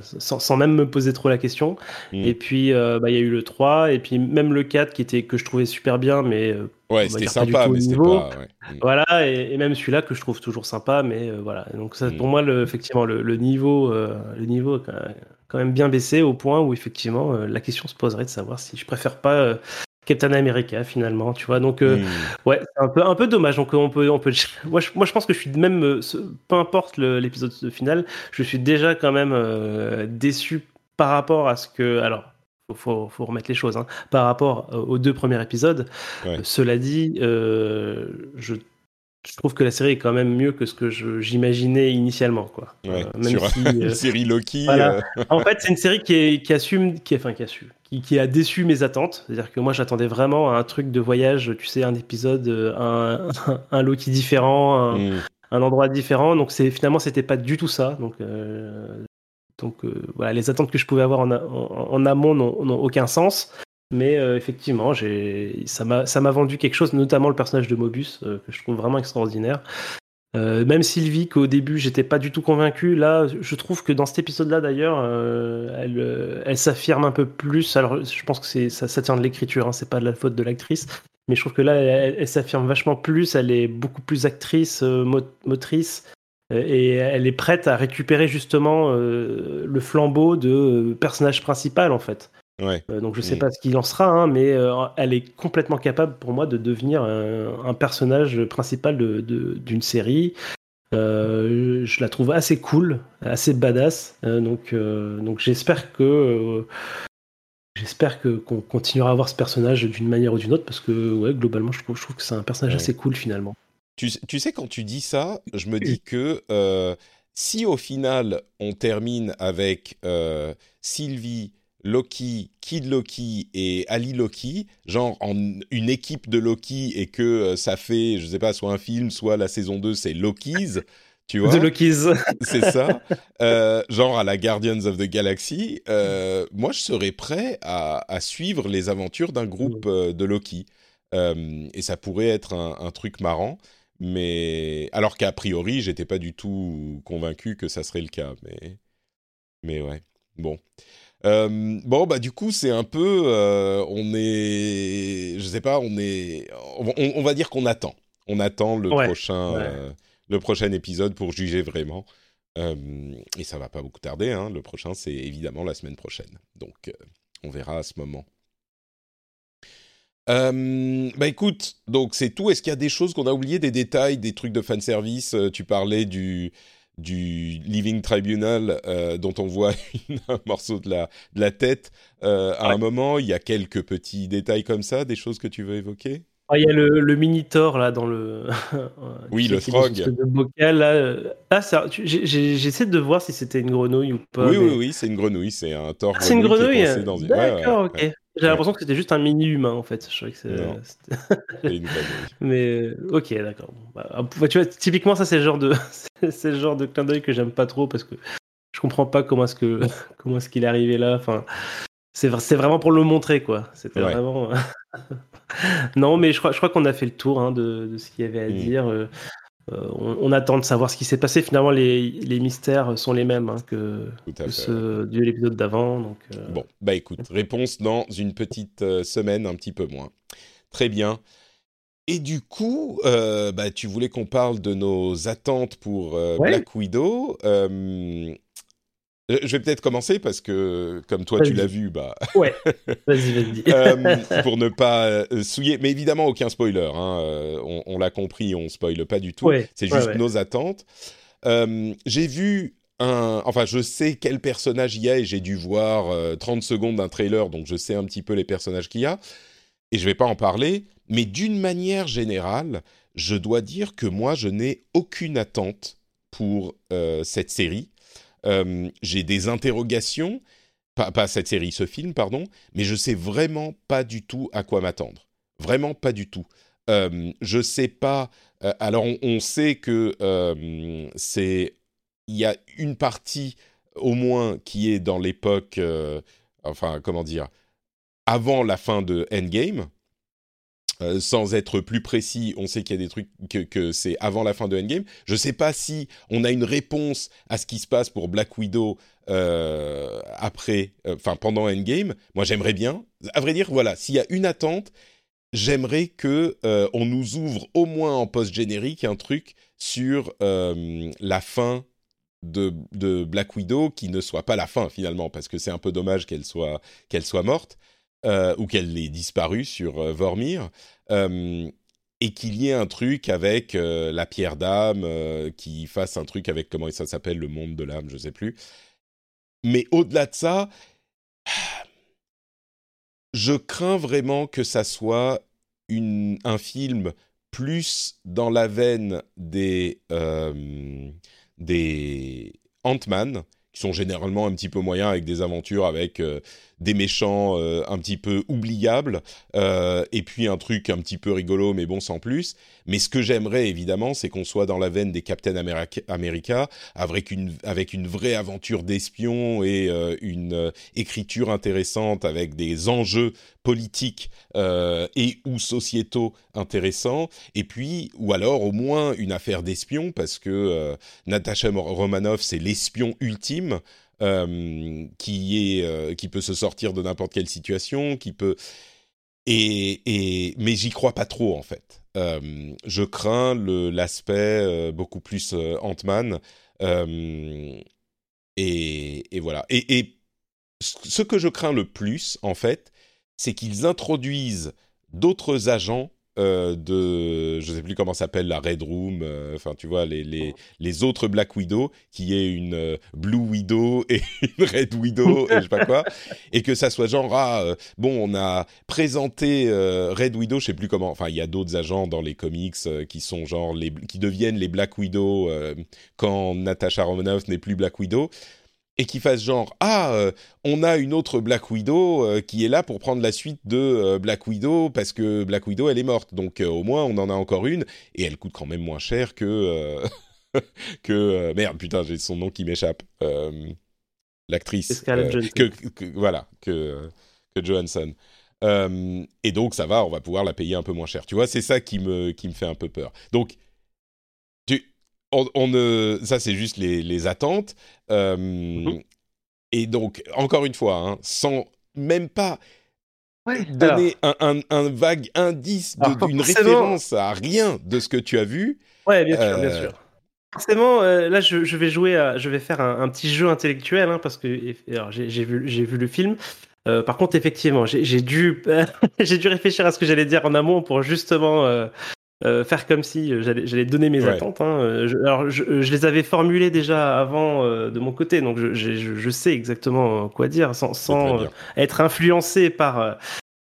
sans, sans, même me poser trop la question. Mm. Et puis, euh, bah, il y a eu le 3, et puis même le 4 qui était, que je trouvais super bien, mais.
ouais, c'était sympa, mais c'était pas.
Mm. Voilà, et, même celui-là que je trouve toujours sympa, mais voilà. Donc, ça, pour mm. moi, le, effectivement, le, le niveau, le niveau, quand même bien baissé au point où effectivement euh, la question se poserait de savoir si je préfère pas euh, Captain America finalement, tu vois. Donc euh, hmm. ouais, c'est un peu un peu dommage. Donc on peut on peut moi je, moi je pense que je suis même peu importe l'épisode final, je suis déjà quand même déçu par rapport à ce que alors faut, faut remettre les choses hein, par rapport aux deux premiers épisodes. cela dit, je je trouve que la série est quand même mieux que ce que j'imaginais initialement, quoi.
Ouais, euh, même une euh, série Loki.
Euh. en fait, c'est une série qui, est, qui assume, qui, enfin, qui, a su, qui, a déçu mes attentes. C'est-à-dire que moi, j'attendais vraiment un truc de voyage, tu sais, un épisode, un, un Loki différent, mm. un, endroit différent. Donc, c'est finalement, c'était pas du tout ça. Donc, donc voilà, les attentes que je pouvais avoir en, en amont n'ont aucun sens. Mais euh, effectivement, ça m'a vendu quelque chose, notamment le personnage de Mobus, euh, que je trouve vraiment extraordinaire. Euh, même Sylvie, qu'au début j'étais pas du tout convaincu, là je trouve que dans cet épisode-là d'ailleurs, elle, s'affirme un peu plus. Alors je pense que ça, ça tient de l'écriture, hein, c'est pas de la faute de l'actrice, mais je trouve que là elle, s'affirme vachement plus. Elle est beaucoup plus actrice, mo- motrice, et elle est prête à récupérer justement le flambeau de personnage principal en fait.
Ouais.
Euh, donc je sais
Mm.
pas ce qu'il en sera, hein, mais euh, elle est complètement capable pour moi de devenir un, un personnage principal de- de- d'une série. Euh, je la trouve assez cool, assez badass. Donc donc j'espère que j'espère que qu'on continuera à voir ce personnage d'une manière ou d'une autre parce que ouais globalement je trouve, je trouve que c'est un personnage
Ouais.
assez cool finalement.
Tu, sais- tu sais, quand tu dis ça, je me dis que si au final on termine avec Sylvie, Loki, Kid Loki et Ali Loki, genre en une équipe de Loki et que euh, ça fait, je sais pas, soit un film, soit la saison 2, c'est Loki's, tu vois
The Loki's.
c'est ça, euh, genre à la Guardians of the Galaxy, euh, moi je serais prêt à, à suivre les aventures d'un groupe euh, de Loki. Et ça pourrait être un, un truc marrant, mais alors qu'a priori, j'étais pas du tout convaincu que ça serait le cas, mais mais ouais, bon. Euh, bon bah du coup c'est un peu euh, on est je sais pas on est on, on va dire qu'on attend on attend le
Ouais,
prochain
ouais.
euh, le prochain épisode pour juger vraiment et ça va pas beaucoup tarder hein. le prochain c'est évidemment la semaine prochaine donc on verra à ce moment bah écoute, donc c'est tout. Est-ce qu'il y a des choses qu'on a oubliées, des détails, des trucs de fanservice? Tu parlais du, du Living Tribunal euh, dont on voit une- un morceau de la, de la tête euh, à un moment. Il y a quelques petits détails comme ça, des choses que tu veux évoquer?
Il y a le, le Minitor là dans le.
Oui, le frog.
de bocal là. euh, Ah, ça, j'essaie de voir si c'était une grenouille ou pas.
Oui,
mais-
oui, oui, c'est une grenouille. C'est un tort.
Ah, c'est une grenouille
dans ouais, ouais,
D'accord,
ouais,
ok. J'ai l'impression que c'était juste un mini-humain en fait. Je croyais que c'est-
Non.
c'était-
c'est une grenouille.
Mais euh, ok, d'accord. Bon, bah, tu vois, typiquement, ça c'est le genre de, c'est le genre de clin d'œil que j'aime pas trop parce que je comprends pas comment est-ce que, comment est-ce qu'il est arrivé là. Enfin, c'est vra- c'est vraiment pour le montrer quoi. C'était
Ouais.
vraiment. non, mais je crois, je crois qu'on a fait le tour hein, de, de ce qu'il y avait à
Mm.
dire. Euh, euh, on, on attend de savoir ce qui s'est passé. Finalement, les, les mystères sont les mêmes hein, que, que ceux de l'épisode d'avant. Donc, euh,
Bon, bah écoute, réponse dans une petite euh, semaine, un petit peu moins. Très bien. Et du coup, euh, bah, tu voulais qu'on parle de nos attentes pour euh,
Ouais.
Black Widow. Euh, euh, je vais peut-être commencer parce que, comme toi, tu l'as vu, bah,
Ouais, vas-y, vas-y.
euh, pour ne pas euh, souiller. Mais évidemment, aucun spoiler. hein, euh, on on l'a compris, on spoile pas du tout.
Ouais,
C'est juste
ouais.
nos attentes. Euh, j'ai vu un. Enfin, je sais quel personnage il y a et j'ai dû voir euh, 30 secondes d'un trailer, donc je sais un petit peu les personnages qu'il y a. Et je vais pas en parler, mais d'une manière générale, je dois dire que moi, je n'ai aucune attente pour euh, cette série. Euh, j'ai des interrogations, pas, pas cette série, ce film, pardon, mais je sais vraiment pas du tout à quoi m'attendre. Vraiment pas du tout. Euh, je sais pas. euh, alors, on, on sait que euh, c'est. Il y a une partie, au moins, qui est dans l'époque. enfin, comment dire Avant la fin de Endgame. Euh, sans être plus précis, on sait qu'il y a des trucs que, c'est avant la fin de Endgame. Je sais pas si on a une réponse à ce qui se passe pour Black Widow euh, après, euh, enfin pendant Endgame. Moi, j'aimerais bien. À vrai dire, voilà, s'il y a une attente, j'aimerais que on nous ouvre au moins en post générique un truc sur la fin de, de Black Widow qui ne soit pas la fin finalement parce que c'est un peu dommage qu'elle soit qu'elle soit morte euh, ou qu'elle ait disparu sur euh, Vormir euh, et qu'il y ait un truc avec la pierre d'âme qui fasse un truc avec comment ça s'appelle le monde de l'âme je sais plus. Mais au-delà de ça je crains vraiment que ça soit un film plus dans la veine des, des Ant-Man, qui sont généralement un petit peu moyens avec des aventures avec des méchants euh, un petit peu oubliables, euh, et puis un truc un petit peu rigolo, mais bon, sans plus. Mais ce que j'aimerais, évidemment, c'est qu'on soit dans la veine des Captain America, avec, une, vraie aventure d'espion et euh, une écriture intéressante avec des enjeux politiques et ou sociétaux intéressants, et puis ou alors au moins une affaire d'espion parce que Natasha Romanoff c'est l'espion ultime. Qui est qui peut se sortir de n'importe quelle situation, qui peut et, et mais j'y crois pas trop en fait. Euh, je crains l'aspect euh, beaucoup plus euh, Ant-Man. Et, et, voilà. Et, ce que je crains le plus, en fait, c'est qu'ils introduisent d'autres agents euh, de, je sais plus comment s'appelle la Red Room, euh, enfin tu vois les, les, les, autres Black Widow, qui est une euh, Blue Widow et une Red Widow et je sais pas quoi, et que ça soit genre ah bon on a présenté Red Widow, je sais plus comment, enfin il y a d'autres agents dans les comics qui sont genre les qui deviennent les Black Widow quand Natasha Romanoff n'est plus Black Widow et qui fasse genre ah euh, on a une autre Black Widow euh, qui est là pour prendre la suite de euh, Black Widow parce que Black Widow elle est morte. Donc au moins on en a encore une et elle coûte quand même moins cher que que merde putain j'ai son nom qui m'échappe l'actrice que, que, voilà que que Johansson. Et donc ça va on va pouvoir la payer un peu moins cher. Tu vois c'est ça qui me qui me fait un peu peur. Donc on, ne, ça c'est juste les, attentes. Euh, mhm. Et donc, encore une fois, hein, sans même pas donner un, vague indice d'une référence à rien de ce que tu as vu.
Ouais, bien sûr, bien euh, sûr. Forcément, euh, là, je, vais jouer, je vais faire un, petit jeu intellectuel hein, parce que j'ai vu, vu le film. par contre, effectivement, j'ai dû, j'ai dû réfléchir à ce que j'allais dire en amont pour justement euh, faire comme si euh, j'allais donner mes attentes. Hein. Euh, alors, je, les avais formulées déjà avant de mon côté, donc je, je, sais exactement quoi dire sans, sans être influencé par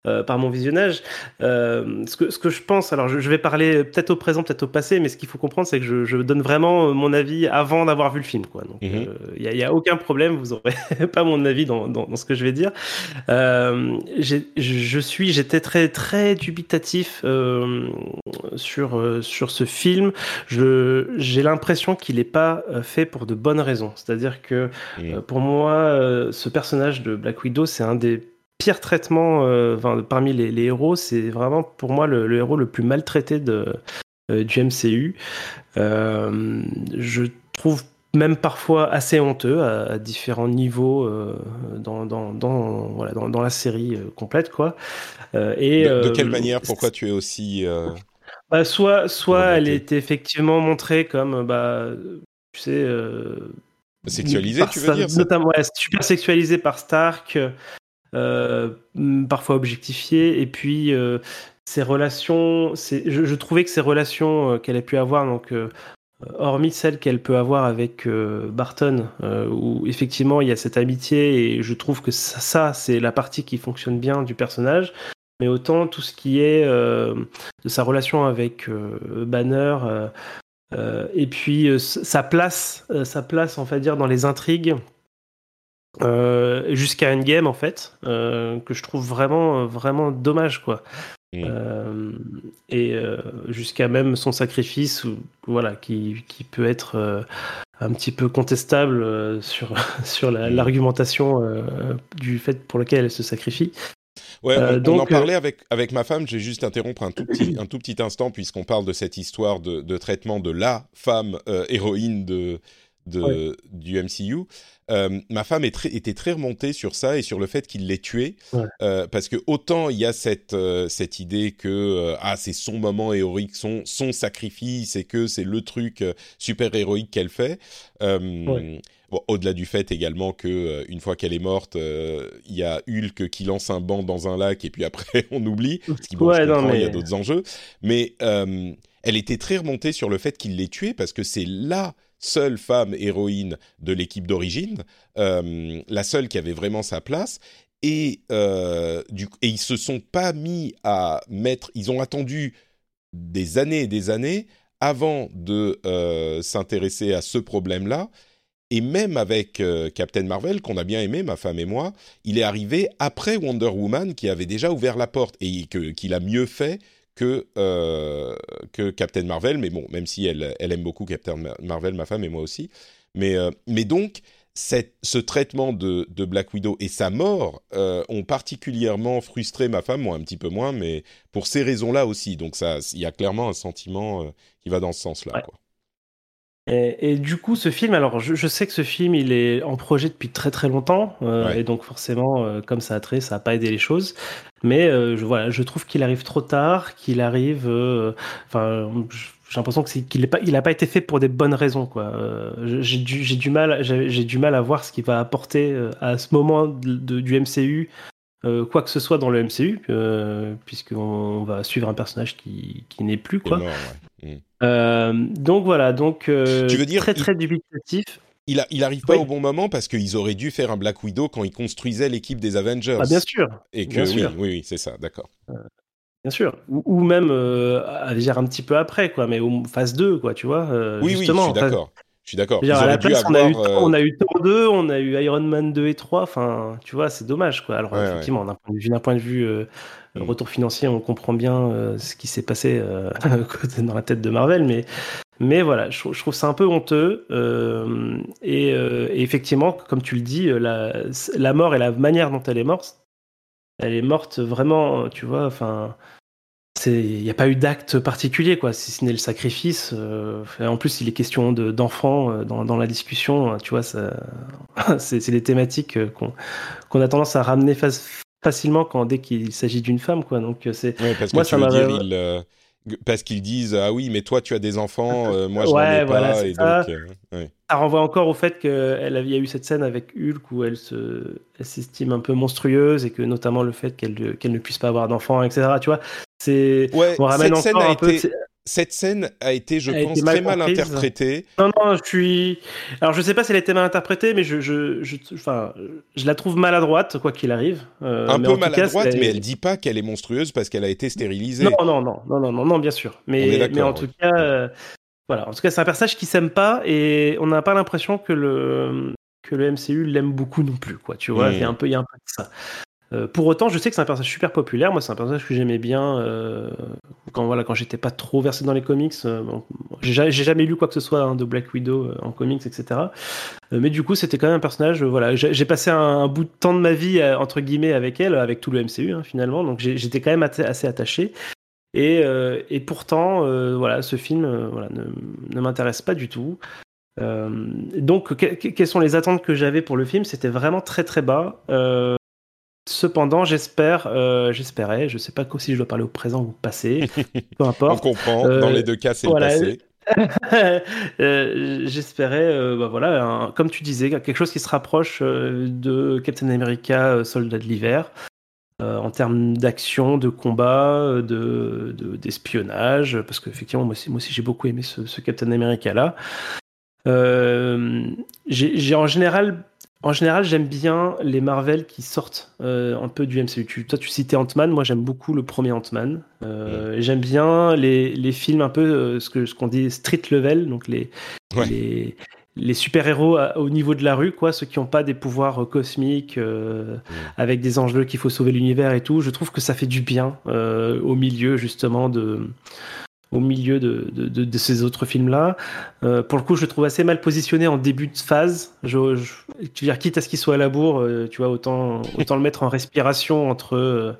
euh, par mon visionnage. Euh, ce, que, ce que je pense, alors je, vais parler peut-être au présent, peut-être au passé, mais ce qu'il faut comprendre, c'est que je, je, donne vraiment mon avis avant d'avoir vu le film. Quoi. Donc il mhm. n'y euh, a, a, aucun problème, vous n'aurez pas mon avis dans, dans, dans, ce que je vais dire. je suis, j'étais très très dubitatif sur sur ce film. J'ai l'impression qu'il n'est pas fait pour de bonnes raisons. C'est-à-dire que pour moi, ce personnage de Black Widow, c'est un des pire traitement euh, parmi les, héros. C'est vraiment pour moi le, héros le plus maltraité de, euh, du MCU. Euh, je trouve même parfois assez honteux à, différents niveaux dans, dans, dans, voilà, dans, la série complète. Quoi.
et, de, quelle manière? Pourquoi tu es aussi...
Bah, soit soit elle est effectivement montrée comme... Bah, tu sais...
Sexualisée, tu veux dire
Notamment, super sexualisée par Stark. Euh, parfois objectifiées, et puis euh, ces relations, je, trouvais que ces relations euh, qu'elle a pu avoir, donc hormis celles qu'elle peut avoir avec Barton, où effectivement il y a cette amitié, et je trouve que ça, ça c'est la partie qui fonctionne bien du personnage, mais autant tout ce qui est de sa relation avec Banner, et puis sa place, sa place, on va dire, dans les intrigues, euh, jusqu'à Endgame en fait, euh, que je trouve vraiment vraiment dommage quoi. Mm. Euh, et jusqu'à même son sacrifice, voilà, qui, qui peut être un petit peu contestable sur sur mm. l'argumentation du fait pour lequel elle se sacrifie.
Ouais, on, donc, on en parlait avec, avec ma femme, j'ai juste interrompre un tout petit, un tout petit instant puisqu'on parle de cette histoire de, de, traitement de la femme héroïne de, de, du MCU. Euh, ma femme est très, était très remontée sur ça et sur le fait qu'il l'ait tué, euh, parce que autant il y a cette, euh, cette idée que ah c'est son moment héroïque, son, son sacrifice et que c'est le truc super héroïque qu'elle fait. Bon, au-delà du fait également que une fois qu'elle est morte, il y a Hulk qui lance un banc dans un lac et puis après on oublie. Parce qu'il il y a d'autres enjeux. Mais elle était très remontée sur le fait qu'il l'ait tué parce que c'est là seule femme héroïne de l'équipe d'origine, euh, la seule qui avait vraiment sa place. Et, euh, et ils se sont pas mis à mettre, ils ont attendu des années et des années avant de euh, s'intéresser à ce problème-là. Et même avec Captain Marvel, qu'on a bien aimé, ma femme et moi, il est arrivé après Wonder Woman qui avait déjà ouvert la porte et qu'il a mieux fait que, euh, que Captain Marvel, mais bon, même si elle, elle aime beaucoup Captain Marvel, ma femme et moi aussi. Mais, euh, mais donc, cette, ce traitement de, de, Black Widow et sa mort euh, ont particulièrement frustré ma femme, moi un petit peu moins, mais pour ces raisons-là aussi. Donc il y a clairement un sentiment qui va dans ce sens-là.
Ouais. Et, et, du coup, ce film, alors je, je, sais que ce film, il est en projet depuis très très longtemps, euh, ouais. et donc forcément, euh, comme ça a trait, ça n'a pas aidé les choses. Mais euh, je, voilà, je trouve qu'il arrive trop tard, qu'il arrive, enfin, j'ai l'impression que qu'il n'est pas, il n'a pas été fait pour des bonnes raisons, quoi. j'ai du, du mal, j'ai du mal à voir ce qu'il va apporter à ce moment de, de, du MCU quoi que ce soit dans le MCU, puisqu'on va suivre un personnage qui, qui n'est plus. Quoi.
Mort, ouais. mm.
Euh, donc voilà, donc
tu veux dire,
très très
il...
dubitatif.
Il, a, il arrive pas oui. au bon moment parce qu'ils auraient dû faire un Black Widow quand ils construisaient l'équipe des Avengers.
Ah, bien sûr.
Et que
bien
oui,
sûr.
oui, oui, c'est ça, d'accord.
Bien sûr. Ou, ou même à dire un petit peu après, quoi, mais au phase 2, quoi, tu vois.
oui,
justement,
oui, je suis d'accord. Je suis d'accord.
À la place, avoir, on, a eu, euh... on a eu Thor 2, on a eu Iron Man 2 et 3. Enfin, tu vois, c'est dommage, quoi. Alors,
ouais,
effectivement,
ouais.
d'un point de vue, point de vue mm. retour financier, on comprend bien euh, ce qui s'est passé euh, dans la tête de Marvel, mais, mais voilà, je, trouve ça un peu honteux. euh, Et, effectivement, comme tu le dis, la, mort et la manière dont elle est morte, elle est morte vraiment, tu vois, enfin il n'y a pas eu d'acte particulier, quoi, si ce n'est le sacrifice. En plus, il est question d'enfants dans, la discussion, tu vois, c'est des thématiques qu'on qu a tendance à ramener fa facilement quand, dès qu'il s'agit d'une femme, quoi. Donc, c'est.
Ouais, parce que moi, tu ça veux dire, euh, parce qu'ils disent ah oui, mais toi, tu as des enfants, euh, moi, je
ouais,
n'en ai
voilà,
pas, et
ça.
donc. Ouais.
Ça renvoie encore au fait qu'il y a eu cette scène avec Hulk où elle s'estime un peu monstrueuse et que notamment le fait qu'elle qu ne puisse pas avoir d'enfants, etc. Tu vois, c'est
ouais,
on ramène
cette scène a
un peu.
Cette scène a été, je pense,
mal
très mal
comprise.
interprétée.
Non, non, je suis. Alors, je sais pas si elle a été mal interprétée, mais je, je, je, enfin, je la trouve maladroite, quoi qu'il arrive.
Euh, un peu maladroite, mais elle dit pas qu'elle est monstrueuse parce qu'elle a été stérilisée.
Non, non, non, non, non, non, non bien sûr. Mais, mais en tout cas, euh, voilà. En tout cas, c'est un personnage qui s'aime pas et on n'a pas l'impression que le que le MCU l'aime beaucoup non plus, quoi. Tu vois, mmh. il y a un peu, il y a un peu de ça. Euh, pour autant, je sais que c'est un personnage super populaire. Moi, c'est un personnage que j'aimais bien euh, quand voilà, quand j'étais pas trop versé dans les comics. Euh, bon, j'ai jamais lu quoi que ce soit hein, de Black Widow euh, en comics, etc. Mais du coup, c'était quand même un personnage. voilà, j'ai passé un, bout de temps de ma vie entre guillemets avec elle, avec tout le MCU hein, finalement. Donc j'étais quand même assez attaché. Et, pourtant, voilà, ce film, ne, m'intéresse pas du tout. donc, que, quelles sont les attentes que j'avais pour le film? C'était vraiment très très bas. Cependant, j'espère, euh, j'espérais, je sais pas si je dois parler au présent ou au passé, peu importe.
On comprend, euh, dans les deux cas, c'est voilà. le passé.
euh, j'espérais, bah voilà, un, comme tu disais, quelque chose qui se rapproche de Captain America, Soldat de l'hiver, en termes d'action, de combat, de d'espionnage, de, parce qu'effectivement, moi aussi, moi aussi j'ai beaucoup aimé ce, ce Captain America là. j'ai en général en général, j'aime bien les Marvel qui sortent euh, un peu du MCU. Tu, toi, tu citais Ant-Man. Moi, j'aime beaucoup le premier Ant-Man. Euh, ouais. J'aime bien les, les, films un peu euh, ce qu'on ce qu'on dit street level, donc les, ouais. les, les super-héros au niveau de la rue, quoi, ceux qui n'ont pas des pouvoirs cosmiques ouais. avec des enjeux qu'il faut sauver l'univers et tout. Je trouve que ça fait du bien au milieu justement de au milieu de, de, de, de ces autres films-là. Euh, pour le coup, je le trouve assez mal positionné en début de phase. Je, je, tu veux dire, quitte à ce qu'il soit à la bourre, euh, tu vois, autant, autant le mettre en respiration entre euh,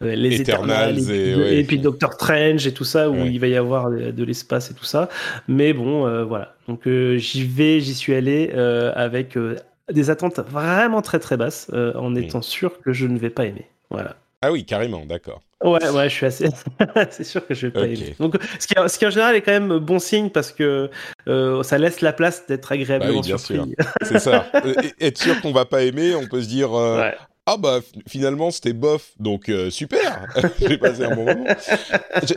les
Eternals,
Eternals
et,
et,
ouais.
et, puis Doctor Strange et tout ça, où
ouais.
il va y avoir de l'espace et tout ça. Mais bon, voilà. Donc j'y vais, j'y suis allé avec des attentes vraiment très très basses, en étant sûr que je ne vais pas aimer. Voilà.
Ah oui, carrément, d'accord.
Ouais, ouais, je suis assez. c'est sûr que je vais pas okay. aimer. Donc, ce qui, ce qui en général est quand même bon signe parce que euh, ça laisse la place d'être agréablement
bah oui, bien
surpris.
c'est ça. être sûr qu'on va pas aimer, on peut se dire. Euh, ouais. Ah bah finalement c'était bof, donc euh, super, j'ai passé un bon moment.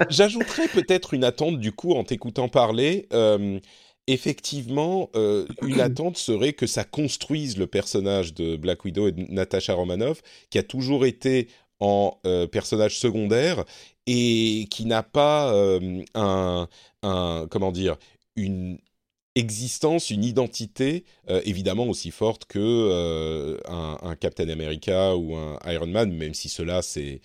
J'ajouterais peut-être une attente du coup en t'écoutant parler. Euh, effectivement, euh, une attente serait que ça construise le personnage de Black Widow et de Natasha Romanoff, qui a toujours été en euh, personnage secondaire et qui n'a pas euh, un, un, comment dire, une existence, une identité euh, évidemment aussi forte que un, un, Captain America ou un Iron Man, même si cela c'est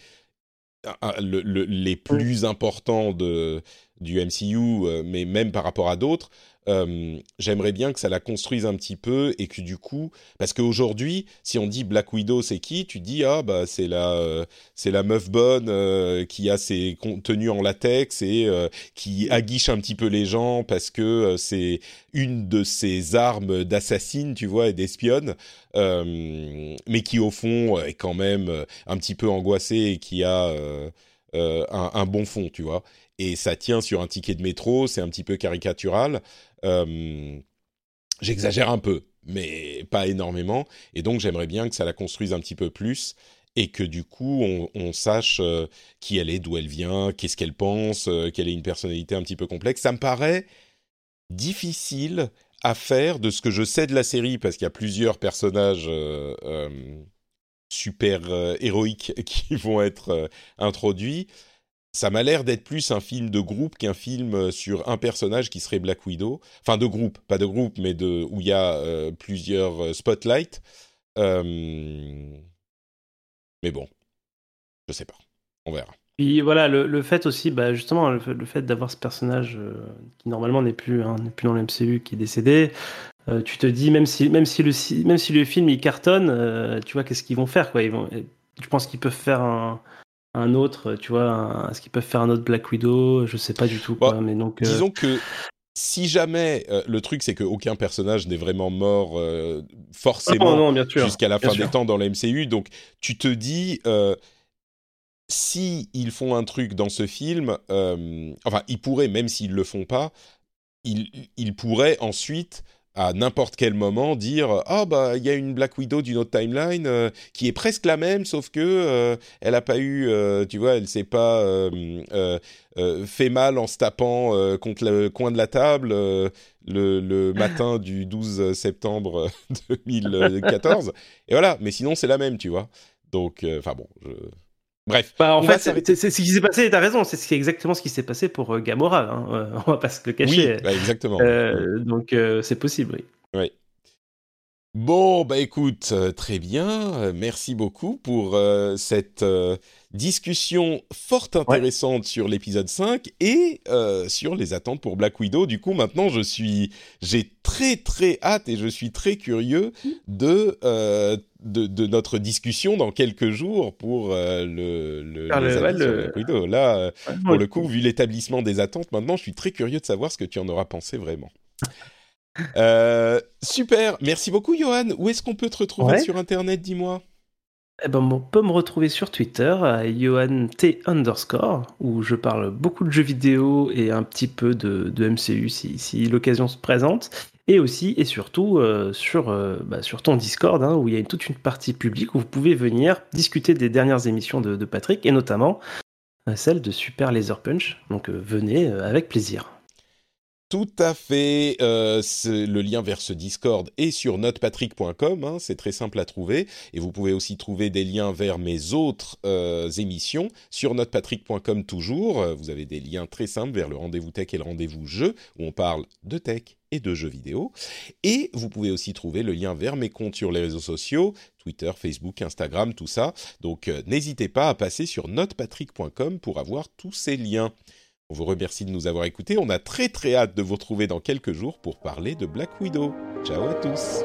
le, le, les plus importants de du MCU, mais même par rapport à d'autres, euh, j'aimerais bien que ça la construise un petit peu et que du coup, parce qu'aujourd'hui, si on dit Black Widow, c'est qui Tu dis ah bah c'est la euh, c'est la meuf bonne euh, qui a ses contenus en latex et qui aguiche un petit peu les gens parce que c'est une de ses armes d'assassine, tu vois, et d'espionne, mais qui au fond est quand même un petit peu angoissée et qui a un, un, bon fond, tu vois et ça tient sur un ticket de métro, c'est un petit peu caricatural. Euh, j'exagère un peu, mais pas énormément. Et donc j'aimerais bien que ça la construise un petit peu plus et que du coup on, sache euh, qui elle est, d'où elle vient, qu'est-ce qu'elle pense, euh, qu'elle ait une personnalité un petit peu complexe. Ça me paraît difficile à faire de ce que je sais de la série parce qu'il y a plusieurs personnages super héroïques qui vont être introduits ça m'a l'air d'être plus un film de groupe qu'un film euh, sur un personnage qui serait Black Widow. Enfin, de groupe, pas de groupe, mais de où il y a euh, plusieurs euh, spotlights. mais bon, je sais pas. On verra.
Puis voilà, le, fait aussi, bah justement, le, fait d'avoir ce personnage qui normalement n'est plus, hein, plus dans le MCU, qui est décédé, tu te dis, même si, même si le film il cartonne, tu vois, qu'est-ce qu'ils vont faire quoi? Ils vont, Tu penses qu'ils peuvent faire un, un autre, tu vois, est-ce qu'ils peuvent faire un autre Black Widow? Je sais pas du tout. Quoi, mais donc,
euh, disons que si jamais euh, le truc c'est qu'aucun personnage n'est vraiment mort euh, forcément jusqu'à la fin des temps dans la MCU, donc tu te dis si ils font un truc dans ce film, enfin ils pourraient même s'ils le font pas, ils, ils pourraient ensuite à n'importe quel moment dire ah bah il y a une Black Widow d'une autre timeline euh, qui est presque la même sauf que euh, elle a pas eu euh, tu vois elle s'est pas fait mal en se tapant contre le coin de la table le, le, matin du 12 septembre 2014 et voilà. Mais sinon c'est la même tu vois. Donc enfin bon je Bref.
Bah, en fait, c'est ce qui s'est passé, t'as raison, c'est exactement ce qui s'est passé pour euh, Gamora, hein, euh, on va pas se le cacher.
Oui, bah, exactement.
Euh, donc c'est possible, oui.
Bon, bah écoute, très bien, merci beaucoup pour cette discussion fort intéressante sur l'épisode 5 et sur les attentes pour Black Widow. Du coup, maintenant, je suis, j'ai très très hâte et je suis très curieux de de, notre discussion dans quelques jours pour euh, le, le, les Là, euh, pour le coup, vu l'établissement des attentes, maintenant, je suis très curieux de savoir ce que tu en auras pensé vraiment. Euh, super, merci beaucoup, Johan. Où est-ce qu'on peut te retrouver sur Internet, dis-moi?
Eh ben, on peut me retrouver sur Twitter à T underscore, où je parle beaucoup de jeux vidéo et un petit peu de, de MCU si, si l'occasion se présente et aussi et surtout euh, sur, euh, bah, sur ton Discord, hein, où il y a une, toute une partie publique où vous pouvez venir discuter des dernières émissions de, de Patrick, et notamment celle de Super Laser Punch. Donc venez avec plaisir.
Tout à fait. Euh, le lien vers ce Discord est sur notepatrick.com. Hein, c'est très simple à trouver. Et vous pouvez aussi trouver des liens vers mes autres euh, émissions sur notepatrick.com toujours. Vous avez des liens très simples vers le rendez-vous tech et le rendez-vous jeu où on parle de tech et de jeux vidéo. Et vous pouvez aussi trouver le lien vers mes comptes sur les réseaux sociaux, Twitter, Facebook, Instagram, tout ça. Donc euh, n'hésitez pas à passer sur notepatrick.com pour avoir tous ces liens. On vous remercie de nous avoir écoutés. On a très très hâte de vous retrouver dans quelques jours pour parler de Black Widow. Ciao à tous.